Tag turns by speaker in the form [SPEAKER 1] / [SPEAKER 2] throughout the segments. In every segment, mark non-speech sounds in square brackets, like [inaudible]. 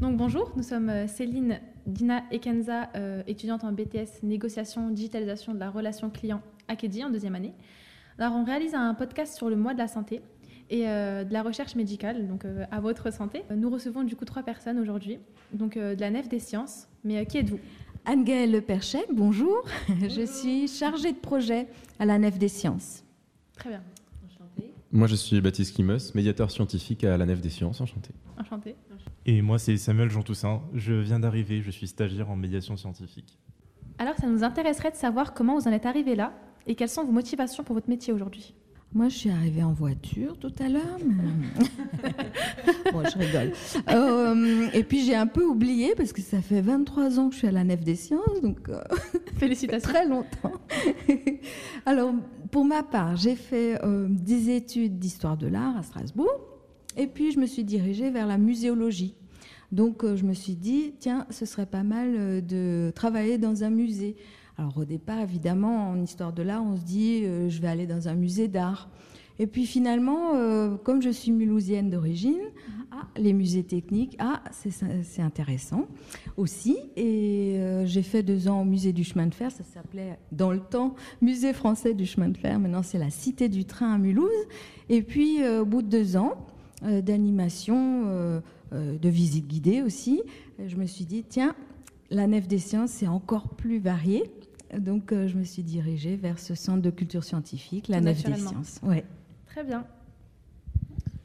[SPEAKER 1] Donc bonjour, nous sommes euh, Céline, Dina et Kenza, euh, étudiantes en BTS négociation, digitalisation de la relation client à Kedi en deuxième année. Alors on réalise un podcast sur le mois de la santé et euh, de la recherche médicale, donc à votre santé. Nous recevons du coup trois personnes aujourd'hui, donc de la Nef des sciences. Mais qui êtes-vous?
[SPEAKER 2] Anne-Gaëlle Perchet, bonjour. [laughs] Je suis chargée de projet à la Nef des sciences.
[SPEAKER 1] Très bien.
[SPEAKER 3] Moi, je suis Baptiste Kimos, médiateur scientifique à la Nef des Sciences. Enchanté.
[SPEAKER 1] Enchanté.
[SPEAKER 4] Et moi, c'est Samuel Jean Toussaint. Je viens d'arriver, je suis stagiaire en médiation scientifique.
[SPEAKER 1] Alors, ça nous intéresserait de savoir comment vous en êtes arrivé là et quelles sont vos motivations pour votre métier aujourd'hui?
[SPEAKER 2] Moi, je suis arrivée en voiture tout à l'heure. [laughs] bon, je rigole. Euh, et puis, j'ai un peu oublié parce que ça fait 23 ans que je suis à la Nef des Sciences, donc euh, [laughs]
[SPEAKER 1] félicitations.
[SPEAKER 2] très longtemps. [laughs] Alors, pour ma part, j'ai fait euh, des études d'histoire de l'art à Strasbourg, et puis je me suis dirigée vers la muséologie. Donc, je me suis dit, tiens, ce serait pas mal de travailler dans un musée. Alors au départ, évidemment, en histoire de l'art, on se dit, euh, je vais aller dans un musée d'art. Et puis finalement, euh, comme je suis mulhousienne d'origine, ah, les musées techniques, ah, c'est intéressant aussi. Et euh, j'ai fait deux ans au musée du chemin de fer, ça s'appelait dans le temps Musée français du chemin de fer, maintenant c'est la Cité du train à Mulhouse. Et puis au bout de deux ans d'animation, de visite guidée aussi, je me suis dit, tiens, la nef des sciences, c'est encore plus varié. Donc, euh, je me suis dirigée vers ce centre de culture scientifique, la Nef des Sciences. Ouais.
[SPEAKER 1] Très bien.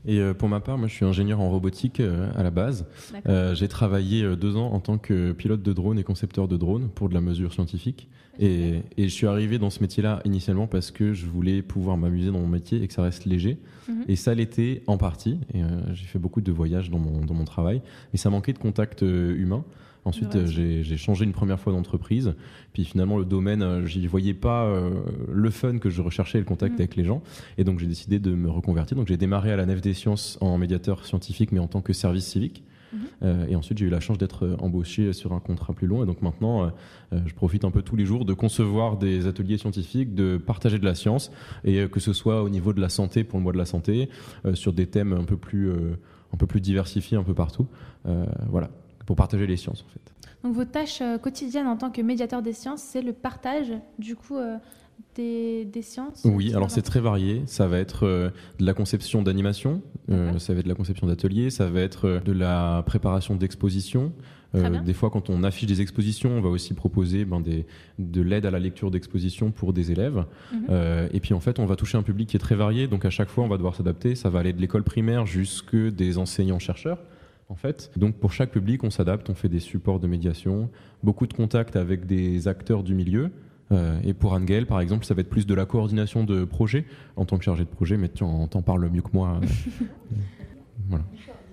[SPEAKER 3] Et euh, pour ma part, moi je suis ingénieur en robotique euh, à la base. j'ai travaillé deux ans en tant que pilote de drone et concepteur de drone pour de la mesure scientifique. Et, je suis arrivé dans ce métier-là initialement parce que je voulais pouvoir m'amuser dans mon métier et que ça reste léger. Mhm. Et ça l'était en partie. Et j'ai fait beaucoup de voyages dans mon, dans mon travail. Mais ça manquait de contact humain. Ensuite, euh, j'ai changé une première fois d'entreprise. Puis finalement, le domaine, euh, j'y voyais pas euh, le fun que je recherchais, le contact mm. avec les gens. Et donc, j'ai décidé de me reconvertir. Donc, j'ai démarré à la Nef des Sciences en médiateur scientifique, mais en tant que service civique. Mm-hmm. et ensuite, j'ai eu la chance d'être embauché sur un contrat plus long. Et donc maintenant, je profite un peu tous les jours de concevoir des ateliers scientifiques, de partager de la science, et que ce soit au niveau de la santé pour le mois de la santé, sur des thèmes un peu plus, un peu plus diversifiés un peu partout. voilà pour partager les sciences en fait.
[SPEAKER 1] Donc votre tâche euh, quotidienne en tant que médiateur des sciences, c'est le partage du coup euh, des, sciences
[SPEAKER 3] Oui, alors c'est très varié. Ça va être euh, de la conception d'animation, ça va être de la conception d'ateliers, ça va être de la préparation d'expositions. des fois, quand on affiche des expositions, on va aussi proposer ben, des, de l'aide à la lecture d'expositions pour des élèves. Mhm. et puis, en fait, on va toucher un public qui est très varié. Donc, à chaque fois, on va devoir s'adapter. Ça va aller de l'école primaire jusque des enseignants-chercheurs en fait. Donc pour chaque public, on s'adapte, on fait des supports de médiation, beaucoup de contacts avec des acteurs du milieu. Euh, et pour Angel, par exemple, ça va être plus de la coordination de projet en tant que chargé de projet, mais tu en, t'en parles mieux que moi. [laughs]
[SPEAKER 1] voilà.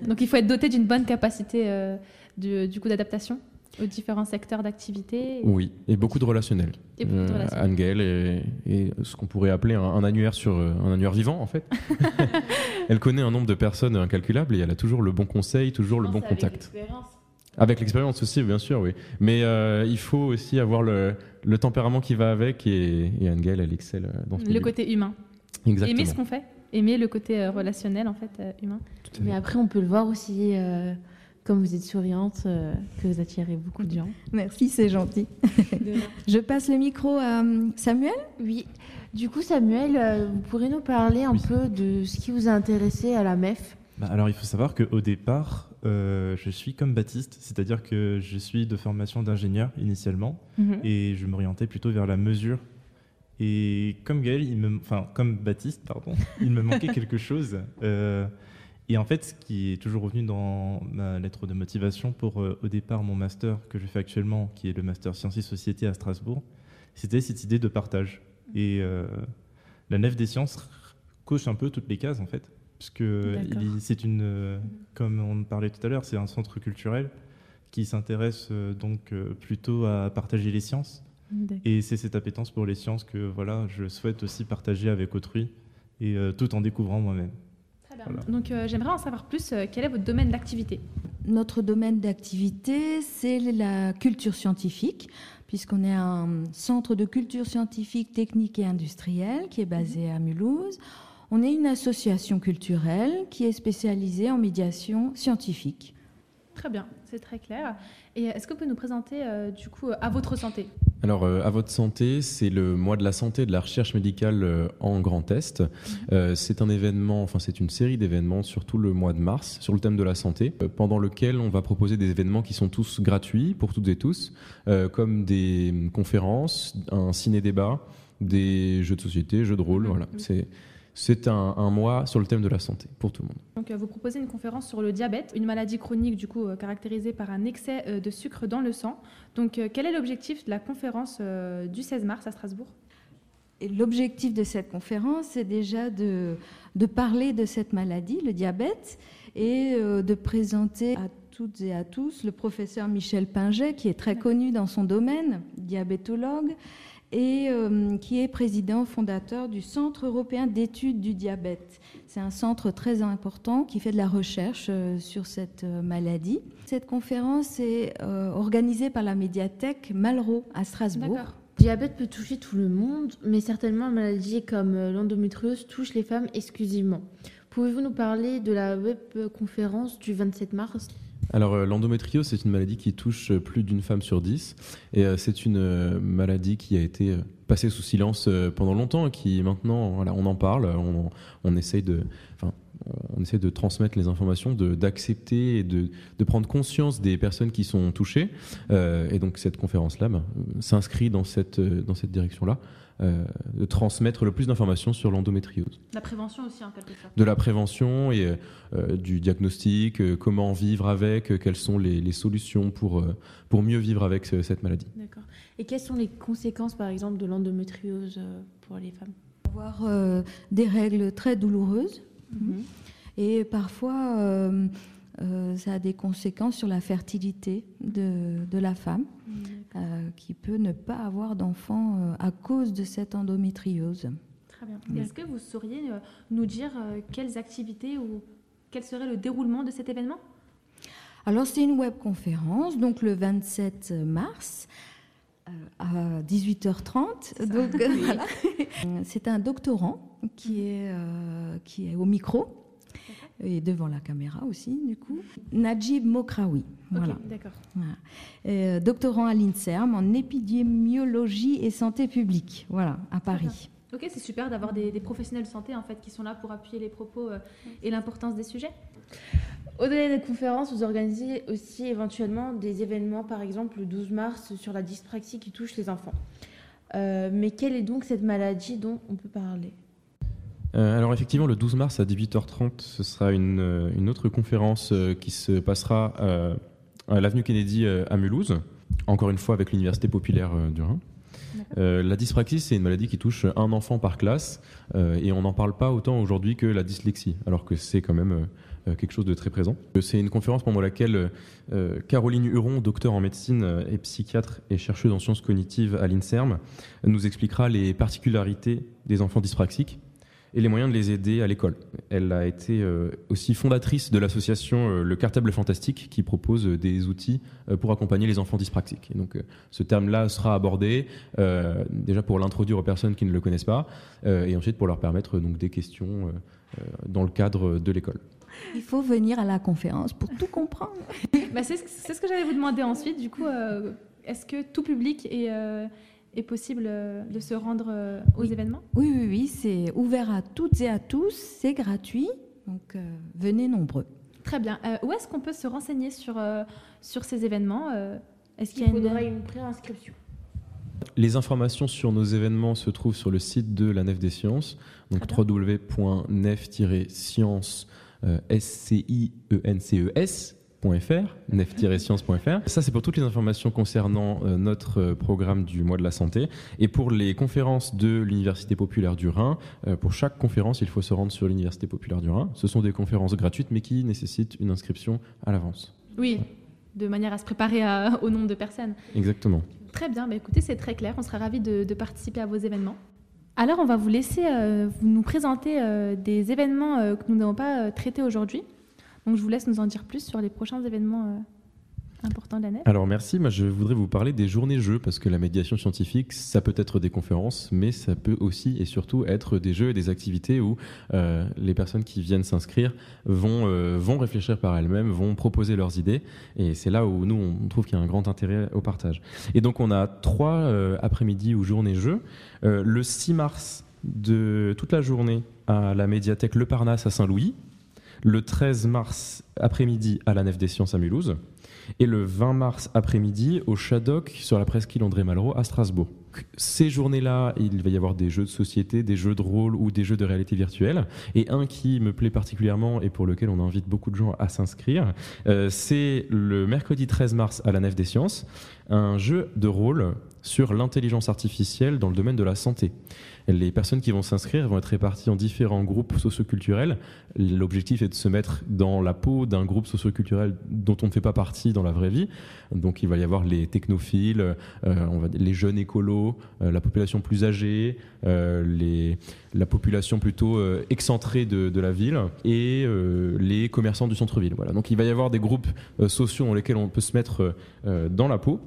[SPEAKER 1] Donc il faut être doté d'une bonne capacité euh, du coup d'adaptation? Aux différents secteurs d'activité.
[SPEAKER 3] Oui, et beaucoup de relationnels.
[SPEAKER 1] Et beaucoup de euh,
[SPEAKER 3] relationnels. est, ce qu'on pourrait appeler un, annuaire sur euh, un annuaire vivant en fait. [laughs] elle connaît un nombre de personnes incalculable et elle a toujours le bon conseil, toujours le bon contact. Avec l'expérience aussi, bien sûr, oui. Mais euh, il faut aussi avoir le, le, tempérament qui va avec et, et Angel, elle excelle dans ce
[SPEAKER 1] Le côté humain.
[SPEAKER 3] Exactement.
[SPEAKER 1] Aimer ce qu'on fait, aimer le côté relationnel en fait humain.
[SPEAKER 5] Mais après, on peut le voir aussi comme vous êtes souriante, euh, que vous attirez beaucoup de gens.
[SPEAKER 2] Merci, c'est gentil. [laughs] Je passe le micro à euh, Samuel.
[SPEAKER 5] Oui. Du coup, Samuel, euh, vous pourrez nous parler un peu de ce qui vous a intéressé à la MEF?
[SPEAKER 4] Bah, Alors, il faut savoir qu'au départ, je suis comme Baptiste, c'est-à-dire que je suis de formation d'ingénieur initialement, mhm. et je m'orientais plutôt vers la mesure. Et comme Gaël, il me, enfin comme Baptiste, pardon, [laughs] il me manquait quelque chose. Et en fait, ce qui est toujours revenu dans ma lettre de motivation pour, euh, au départ, mon master que je fais actuellement, qui est le master Sciences et Société à Strasbourg, c'était cette idée de partage. Et euh, la Nef des Sciences coche un peu toutes les cases, en fait. Puisque c'est une, euh, comme on parlait tout à l'heure, c'est un centre culturel qui s'intéresse donc plutôt à partager les sciences. Et c'est cette appétence pour les sciences que voilà, je souhaite aussi partager avec autrui, et tout en découvrant moi-même.
[SPEAKER 1] Donc euh, j'aimerais en savoir plus. Euh, quel est votre domaine d'activité?
[SPEAKER 2] Notre domaine d'activité, c'est la culture scientifique, puisqu'on est un centre de culture scientifique, technique et industrielle qui est basé mhm. à Mulhouse. On est une association culturelle qui est spécialisée en médiation scientifique.
[SPEAKER 1] Très bien, c'est très clair. Et est-ce que vous pouvez nous présenter du coup à votre santé?
[SPEAKER 3] Alors, à votre santé, c'est le mois de la santé de la recherche médicale en Grand Est. Mhm. c'est un événement, enfin c'est une série d'événements sur tout le mois de mars sur le thème de la santé, pendant lequel on va proposer des événements qui sont tous gratuits pour toutes et tous, comme des conférences, un ciné-débat, des jeux de société, jeux de rôle. Mhm. Voilà, c'est c'est un, mois sur le thème de la santé pour tout le monde.
[SPEAKER 1] Donc, euh, vous proposez une conférence sur le diabète, une maladie chronique du coup euh, caractérisée par un excès euh, de sucre dans le sang. Donc, quel est l'objectif de la conférence du 16 mars à Strasbourg?
[SPEAKER 2] L'objectif de cette conférence, c'est déjà de, de, parler de cette maladie, le diabète, et de présenter à toutes et à tous le professeur Michel Pinget, qui est très connu dans son domaine, diabétologue, et euh, qui est président fondateur du Centre européen d'études du diabète. C'est un centre très important qui fait de la recherche euh, sur cette euh, maladie. Cette conférence est organisée par la médiathèque Malraux à Strasbourg.
[SPEAKER 5] Le diabète peut toucher tout le monde, mais certainement une maladie comme l'endométriose touche les femmes exclusivement. Pouvez-vous nous parler de la web conférence du 27 mars?
[SPEAKER 3] Alors euh, l'endométriose, c'est une maladie qui touche euh, plus d'une femme sur dix. Et euh, c'est une maladie qui a été passée sous silence pendant longtemps et qui maintenant, voilà, on en parle, on, on de... on essaie de transmettre les informations, d'accepter et de, de, prendre conscience des personnes qui sont touchées. et donc cette conférence-là ben, s'inscrit dans cette, dans cette direction-là. Euh, de transmettre le plus d'informations sur l'endométriose.
[SPEAKER 1] La prévention aussi, en quelque sorte.
[SPEAKER 3] De la prévention et euh, du diagnostic, euh, comment vivre avec, quelles sont les, solutions pour, pour mieux vivre avec cette maladie.
[SPEAKER 5] D'accord. Et quelles sont les conséquences, par exemple, de l'endométriose pour les femmes?
[SPEAKER 2] Avoir des règles très douloureuses mhm. et parfois euh, ça a des conséquences sur la fertilité de, de la femme, mm. Euh, qui peut ne pas avoir d'enfant euh, à cause de cette endométriose.
[SPEAKER 1] Très bien. Est-ce que vous sauriez nous dire quelles activités ou quel serait le déroulement de cet événement?
[SPEAKER 2] Alors, c'est une webconférence, donc le 27 mars à 18h30. Donc, [laughs] voilà. C'est un doctorant qui est, qui est au micro et devant la caméra aussi, du coup. Najib Mokraoui. Voilà.
[SPEAKER 1] d'accord.
[SPEAKER 2] Euh, doctorant à l'INSERM en épidémiologie et santé publique, voilà, à Paris.
[SPEAKER 1] Ok, c'est super d'avoir des, professionnels de santé en fait qui sont là pour appuyer les propos euh, et l'importance des sujets.
[SPEAKER 5] Au-delà des conférences, vous organisez aussi éventuellement des événements, par exemple le 12 mars sur la dyspraxie qui touche les enfants. Euh, mais quelle est donc cette maladie dont on peut parler?
[SPEAKER 3] Euh, alors effectivement, le 12 mars à 18h30, ce sera une, euh, une autre conférence euh, qui se passera à l'avenue Kennedy à Mulhouse, encore une fois avec l'Université populaire du Rhin. la dyspraxie, c'est une maladie qui touche un enfant par classe et on n'en parle pas autant aujourd'hui que la dyslexie, alors que c'est quand même quelque chose de très présent. C'est une conférence pendant laquelle Caroline Huron, docteur en médecine et psychiatre et chercheuse en sciences cognitives à l'INSERM, nous expliquera les particularités des enfants dyspraxiques et les moyens de les aider à l'école. Elle a été euh, aussi fondatrice de l'association euh, Le Cartable Fantastique qui propose euh, des outils pour accompagner les enfants dyspraxiques. Et donc ce terme-là sera abordé déjà pour l'introduire aux personnes qui ne le connaissent pas et ensuite pour leur permettre donc des questions dans le cadre de l'école.
[SPEAKER 2] Il faut venir à la conférence pour tout comprendre.
[SPEAKER 1] bah c'est ce que j'allais vous demander ensuite. Du coup, est-ce que tout public est est possible euh, de se rendre euh, aux événements?
[SPEAKER 2] Oui, oui, oui, c'est ouvert à toutes et à tous, c'est gratuit, donc euh, venez nombreux.
[SPEAKER 1] Très bien. où est-ce qu'on peut se renseigner sur, sur ces événements
[SPEAKER 5] Est-ce qu'il y a une, une préinscription.
[SPEAKER 3] Les informations sur nos événements se trouvent sur le site de la Nef des Sciences, donc www.nef-sciences, S-C-I-E-N-C-E-S, nef-science.fr. Ça, c'est pour toutes les informations concernant euh, notre euh, programme du mois de la santé. Et pour les conférences de l'Université populaire du Rhin, euh, pour chaque conférence, il faut se rendre sur l'Université populaire du Rhin. Ce sont des conférences gratuites, mais qui nécessitent une inscription à l'avance.
[SPEAKER 1] Oui, de manière à se préparer [laughs] au nombre de personnes.
[SPEAKER 3] Exactement.
[SPEAKER 1] Très bien, bah, écoutez, c'est très clair. On sera ravis de, participer à vos événements. Alors, on va vous laisser nous présenter des événements que nous n'avons pas traités aujourd'hui. Donc je vous laisse nous en dire plus sur les prochains événements. Euh. important de la nef
[SPEAKER 3] Alors merci, je voudrais vous parler des journées jeux parce que la médiation scientifique, ça peut être des conférences, mais ça peut aussi et surtout être des jeux et des activités où euh, les personnes qui viennent s'inscrire vont, euh, vont réfléchir par elles-mêmes, vont proposer leurs idées, et c'est là où nous on trouve qu'il y a un grand intérêt au partage. Et donc on a trois après-midi ou journées jeux. le 6 mars de toute la journée à la médiathèque Le Parnasse à Saint-Louis, le 13 mars après-midi à la Nef des Sciences à Mulhouse, et le 20 mars après-midi au Shadok sur la presqu'île André Malraux à Strasbourg. Ces journées-là, il va y avoir des jeux de société, des jeux de rôle ou des jeux de réalité virtuelle. Et un qui me plaît particulièrement et pour lequel on invite beaucoup de gens à s'inscrire, euh, c'est le mercredi 13 mars à la Nef des Sciences, un jeu de rôle sur l'intelligence artificielle dans le domaine de la santé. Les personnes qui vont s'inscrire vont être réparties en différents groupes socioculturels. L'objectif est de se mettre dans la peau d'un groupe socioculturel dont on ne fait pas partie dans la vraie vie. Donc il va y avoir les technophiles, euh, les jeunes écolos, euh, la population plus âgée, euh, la population plutôt excentrée de, de, la ville et les commerçants du centre-ville. Voilà. Donc il va y avoir des groupes sociaux dans lesquels on peut se mettre dans la peau.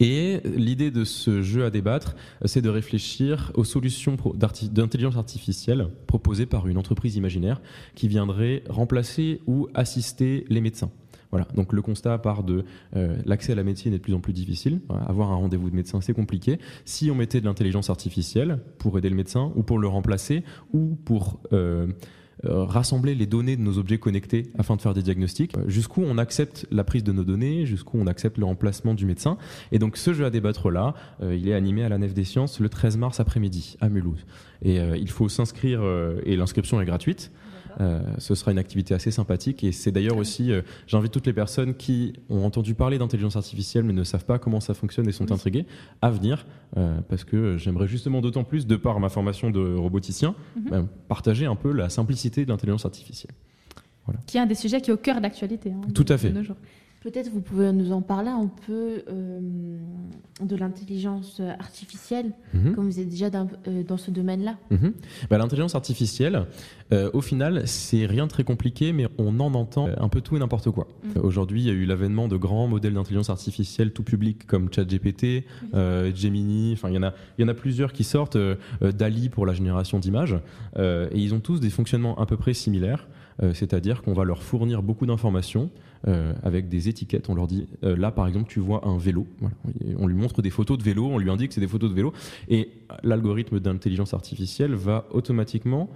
[SPEAKER 3] Et l'idée de ce jeu à débattre, c'est de réfléchir aux solutions d'intelligence artificielle proposées par une entreprise imaginaire qui viendrait remplacer ou assister les médecins. Voilà, donc le constat part de euh, l'accès à la médecine est de plus en plus difficile. Avoir un rendez-vous de médecin, c'est compliqué. Si on mettait de l'intelligence artificielle pour aider le médecin ou pour le remplacer ou pour euh, euh, rassembler les données de nos objets connectés afin de faire des diagnostics, euh, jusqu'où on accepte la prise de nos données, jusqu'où on accepte le remplacement du médecin. Et donc ce jeu à débattre là, euh, il est animé à la Nef des Sciences le 13 mars après-midi à Mulhouse. Et il faut s'inscrire, et l'inscription est gratuite. Euh, ce sera une activité assez sympathique et c'est d'ailleurs aussi, euh, j'invite toutes les personnes qui ont entendu parler d'intelligence artificielle mais ne savent pas comment ça fonctionne et sont intriguées à venir euh, parce que j'aimerais justement d'autant plus, de par ma formation de roboticien, mhm. partager un peu la simplicité de l'intelligence artificielle.
[SPEAKER 1] Voilà. Qui est un des sujets qui est au cœur d'actualité. Hein,
[SPEAKER 3] Tout à fait.
[SPEAKER 5] Peut-être vous pouvez nous en parler un peu euh, de l'intelligence artificielle, mhm. comme vous êtes déjà dans, euh, dans ce domaine-là.
[SPEAKER 3] Mhm. Bah, l'intelligence artificielle, euh, au final, c'est rien de très compliqué, mais on en entend un peu tout et n'importe quoi. Mhm. Aujourd'hui, il y a eu l'avènement de grands modèles d'intelligence artificielle tout public comme ChatGPT, Gemini, enfin il y en a, il y en a plusieurs qui sortent, Dali pour la génération d'images, et ils ont tous des fonctionnements à peu près similaires. C'est-à-dire qu'on va leur fournir beaucoup d'informations euh, avec des étiquettes. On leur dit, euh, là par exemple, tu vois un vélo. On lui montre des photos de vélo, on lui indique que c'est des photos de vélo, et l'algorithme d'intelligence artificielle va automatiquement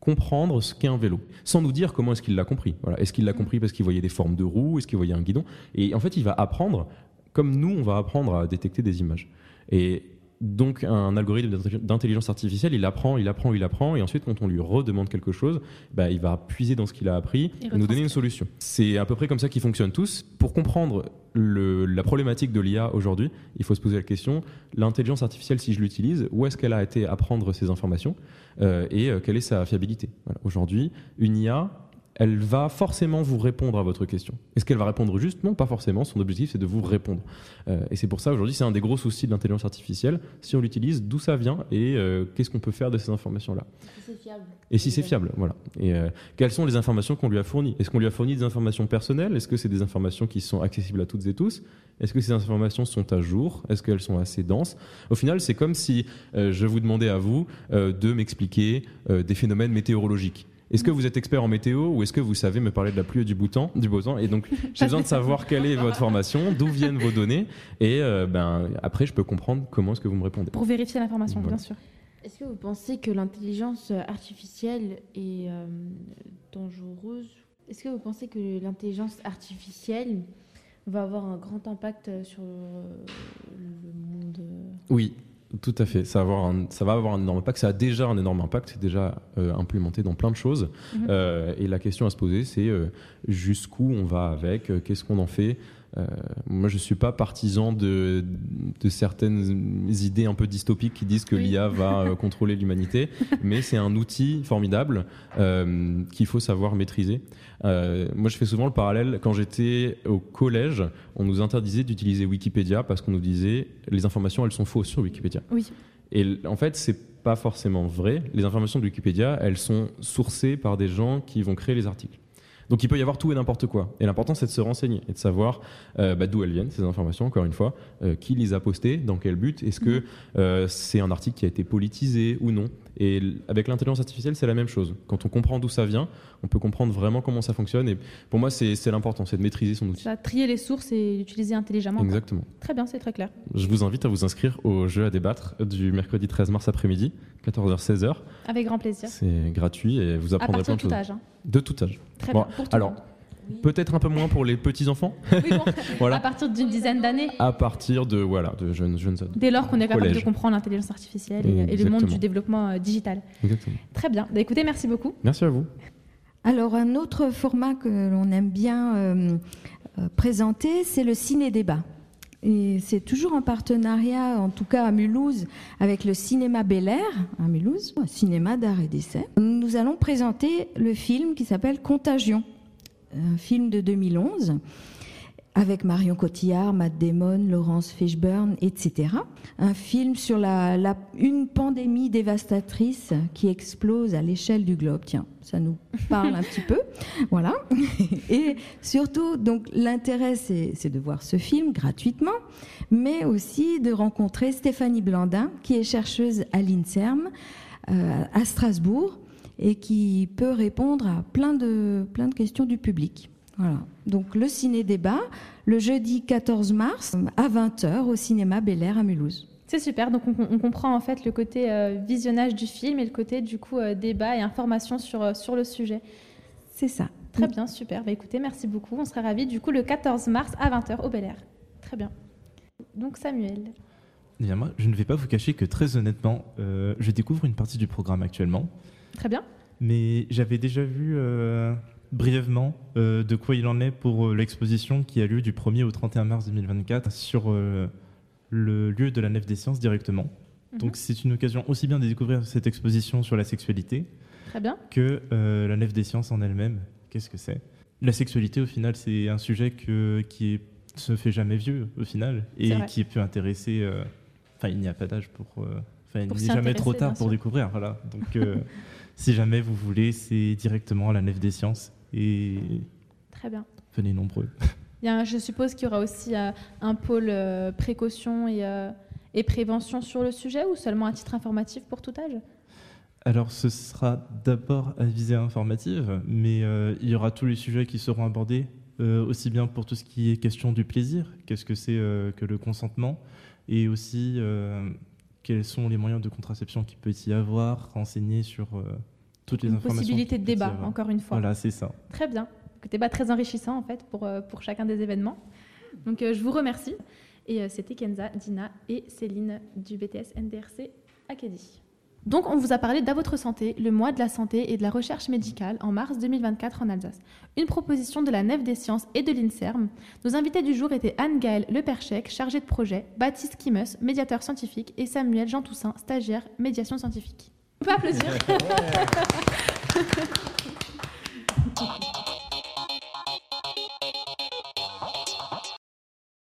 [SPEAKER 3] comprendre ce qu'est un vélo, sans nous dire comment est-ce qu'il l'a compris. Est-ce qu'il l'a compris parce qu'il voyait des formes de roues, est-ce qu'il voyait un guidon? Et en fait, il va apprendre, comme nous, on va apprendre à détecter des images. Et donc un algorithme d'intelligence artificielle, il apprend, il apprend, il apprend, et ensuite quand on lui redemande quelque chose, bah, il va puiser dans ce qu'il a appris et, nous donner une solution. C'est à peu près comme ça qu'ils fonctionnent tous. Pour comprendre la problématique de l'IA aujourd'hui, il faut se poser la question, l'intelligence artificielle, si je l'utilise, où est-ce qu'elle a été à prendre ces informations euh, et euh, quelle est sa fiabilité? Aujourd'hui, une IA, elle va forcément vous répondre à votre question. Est-ce qu'elle va répondre juste? Non, pas forcément. Son objectif, c'est de vous répondre. Euh, et c'est pour ça, aujourd'hui, c'est un des gros soucis de l'intelligence artificielle. Si on l'utilise, d'où ça vient et euh, qu'est-ce qu'on peut faire de ces informations-là?
[SPEAKER 5] Si c'est fiable.
[SPEAKER 3] Et si c'est fiable, voilà. Et euh, quelles sont les informations qu'on lui a fournies? Est-ce qu'on lui a fourni des informations personnelles? Est-ce que c'est des informations qui sont accessibles à toutes et tous? Est-ce que ces informations sont à jour? Est-ce qu'elles sont assez denses? Au final, c'est comme si je vous demandais à vous de m'expliquer des phénomènes météorologiques. Est-ce que vous êtes expert en météo ou est-ce que vous savez me parler de la pluie et du beau temps, du beau temps Et donc, [laughs] j'ai besoin de savoir quelle est votre formation, d'où viennent vos données, et euh, ben, après, je peux comprendre comment est-ce que vous me répondez.
[SPEAKER 1] Pour vérifier l'information, bien sûr.
[SPEAKER 5] Est-ce que vous pensez que l'intelligence artificielle est euh, dangereuse? Est-ce que vous pensez que l'intelligence artificielle va avoir un grand impact sur le monde?
[SPEAKER 3] Oui, tout à fait. Ça va, avoir un, ça va avoir un énorme impact. Ça a déjà un énorme impact. C'est déjà euh, implémenté dans plein de choses. Mhm. Euh, et la question à se poser, c'est euh, jusqu'où on va avec, qu'est-ce qu'on en fait. Moi, je ne suis pas partisan de, de, certaines idées un peu dystopiques qui disent que l'IA va [laughs] contrôler l'humanité, mais c'est un outil formidable qu'il faut savoir maîtriser. Euh, moi, je fais souvent le parallèle. Quand j'étais au collège, on nous interdisait d'utiliser Wikipédia parce qu'on nous disait les informations, elles sont fausses sur Wikipédia.
[SPEAKER 1] Oui.
[SPEAKER 3] Et en fait, c'est pas forcément vrai. Les informations de Wikipédia, elles sont sourcées par des gens qui vont créer les articles. Donc il peut y avoir tout et n'importe quoi. Et l'important, c'est de se renseigner et de savoir euh, bah, d'où elles viennent, ces informations, encore une fois, euh, qui les a postées, dans quel but, est-ce que euh, c'est un article qui a été politisé ou non? Et avec l'intelligence artificielle, c'est la même chose. Quand on comprend d'où ça vient, on peut comprendre vraiment comment ça fonctionne. Et pour moi, c'est l'important, c'est de maîtriser son outil.
[SPEAKER 1] Ça, trier les sources et l'utiliser intelligemment.
[SPEAKER 3] Exactement.
[SPEAKER 1] Très bien, c'est très clair.
[SPEAKER 3] Je vous invite à vous inscrire au jeu à débattre du mercredi 13 mars après-midi, 14h-16h.
[SPEAKER 1] Avec grand plaisir.
[SPEAKER 3] C'est gratuit et vous
[SPEAKER 1] À
[SPEAKER 3] apprendrez
[SPEAKER 1] partir
[SPEAKER 3] plein
[SPEAKER 1] de
[SPEAKER 3] choses.
[SPEAKER 1] âge. hein.
[SPEAKER 3] De tout âge.
[SPEAKER 1] Très
[SPEAKER 3] Bon,
[SPEAKER 1] bien. Pour tout
[SPEAKER 3] alors. Peut-être un peu moins pour les petits-enfants, [laughs]
[SPEAKER 1] Oui, bon, [laughs]
[SPEAKER 3] Voilà.
[SPEAKER 1] À partir d'une dizaine d'années.
[SPEAKER 3] à partir de, voilà, de jeunes, jeunes.
[SPEAKER 1] Dès lors qu'on est capable
[SPEAKER 3] Collège.
[SPEAKER 1] de comprendre l'intelligence artificielle et, et le monde du développement euh, digital.
[SPEAKER 3] Exactement.
[SPEAKER 1] Très bien. Bah, écoutez, merci beaucoup.
[SPEAKER 3] Merci à vous.
[SPEAKER 2] Alors un autre format que l'on aime bien euh, euh, présenter, c'est le ciné-débat. Et c'est toujours en partenariat, en tout cas à Mulhouse, avec le cinéma Bel Air, à Mulhouse, cinéma d'art et d'essai. Nous allons présenter le film qui s'appelle Contagion, un film de 2011, avec Marion Cotillard, Matt Damon, Laurence Fishburne, etc. Un film sur la, la- une pandémie dévastatrice qui explose à l'échelle du globe. Tiens, ça nous parle un [laughs] petit peu. Voilà. [laughs] Et surtout, donc, l'intérêt, c'est de voir ce film gratuitement, mais aussi de rencontrer Stéphanie Blandin, qui est chercheuse à l'INSERM, euh, à Strasbourg, et qui peut répondre à plein de, plein de questions du public. Voilà. Donc le ciné-débat, le jeudi 14 mars à 20h au cinéma Bel Air à Mulhouse.
[SPEAKER 1] C'est super. Donc, on, on comprend en fait le côté euh, visionnage du film et le côté du coup euh, débat et information sur, euh, sur le sujet.
[SPEAKER 2] C'est ça.
[SPEAKER 1] Très bien, super. Bah, écoutez, merci beaucoup. On sera ravis. Du coup, le 14 mars à 20h au Bel Air. Très bien. Donc, Samuel.
[SPEAKER 4] Eh bien, moi, je ne vais pas vous cacher que très honnêtement, euh, je découvre une partie du programme actuellement,
[SPEAKER 1] Très bien.
[SPEAKER 4] mais j'avais déjà vu euh, brièvement euh, de quoi il en est pour euh, l'exposition qui a lieu du 1er au 31 mars 2024 sur euh, le lieu de la Nef des Sciences directement.
[SPEAKER 1] Mhm.
[SPEAKER 4] Donc c'est une occasion aussi bien de découvrir cette exposition sur la sexualité
[SPEAKER 1] Très bien.
[SPEAKER 4] que la Nef des Sciences en elle-même. Qu'est-ce que c'est? La sexualité, au final, c'est un sujet que, qui se fait jamais vieux, au final, et qui peut intéresser. Enfin, il n'y a pas d'âge pour. Enfin, il n'est jamais trop tard pour
[SPEAKER 1] sûr.
[SPEAKER 4] découvrir. Voilà. Donc, euh, [laughs] si jamais vous voulez, c'est directement à la Nef des Sciences. Et
[SPEAKER 1] Très bien.
[SPEAKER 4] venez nombreux.
[SPEAKER 1] Il y a je suppose qu'il y aura aussi euh, un pôle euh, précaution et, euh, et prévention sur le sujet ou seulement à titre informatif pour tout âge?
[SPEAKER 4] Alors, ce sera d'abord à visée informative, mais il y aura tous les sujets qui seront abordés, aussi bien pour tout ce qui est question du plaisir, qu'est-ce que c'est que le consentement, et aussi quels sont les moyens de contraception qu'il peut y avoir, renseigner sur toutes les
[SPEAKER 1] Une
[SPEAKER 4] informations.
[SPEAKER 1] possibilité de débat,
[SPEAKER 4] avoir.
[SPEAKER 1] encore une fois.
[SPEAKER 4] Voilà, c'est ça.
[SPEAKER 1] Très bien. Un débat très enrichissant en fait pour, euh, pour chacun des événements. Donc euh, je vous remercie. Et euh, c'était Kenza, Dina et Céline du BTS NDRC Acadie. Donc on vous a parlé d'À votre santé, le mois de la santé et de la recherche médicale en mars 2024 en Alsace. Une proposition de la Nef des Sciences et de l'INSERM. Nos invités du jour étaient Anne-Gaëlle Leperchec, chargée de projet, Baptiste Kimus, médiateur scientifique, et Samuel Jean Toussaint, stagiaire médiation scientifique. Pas plaisir. [laughs]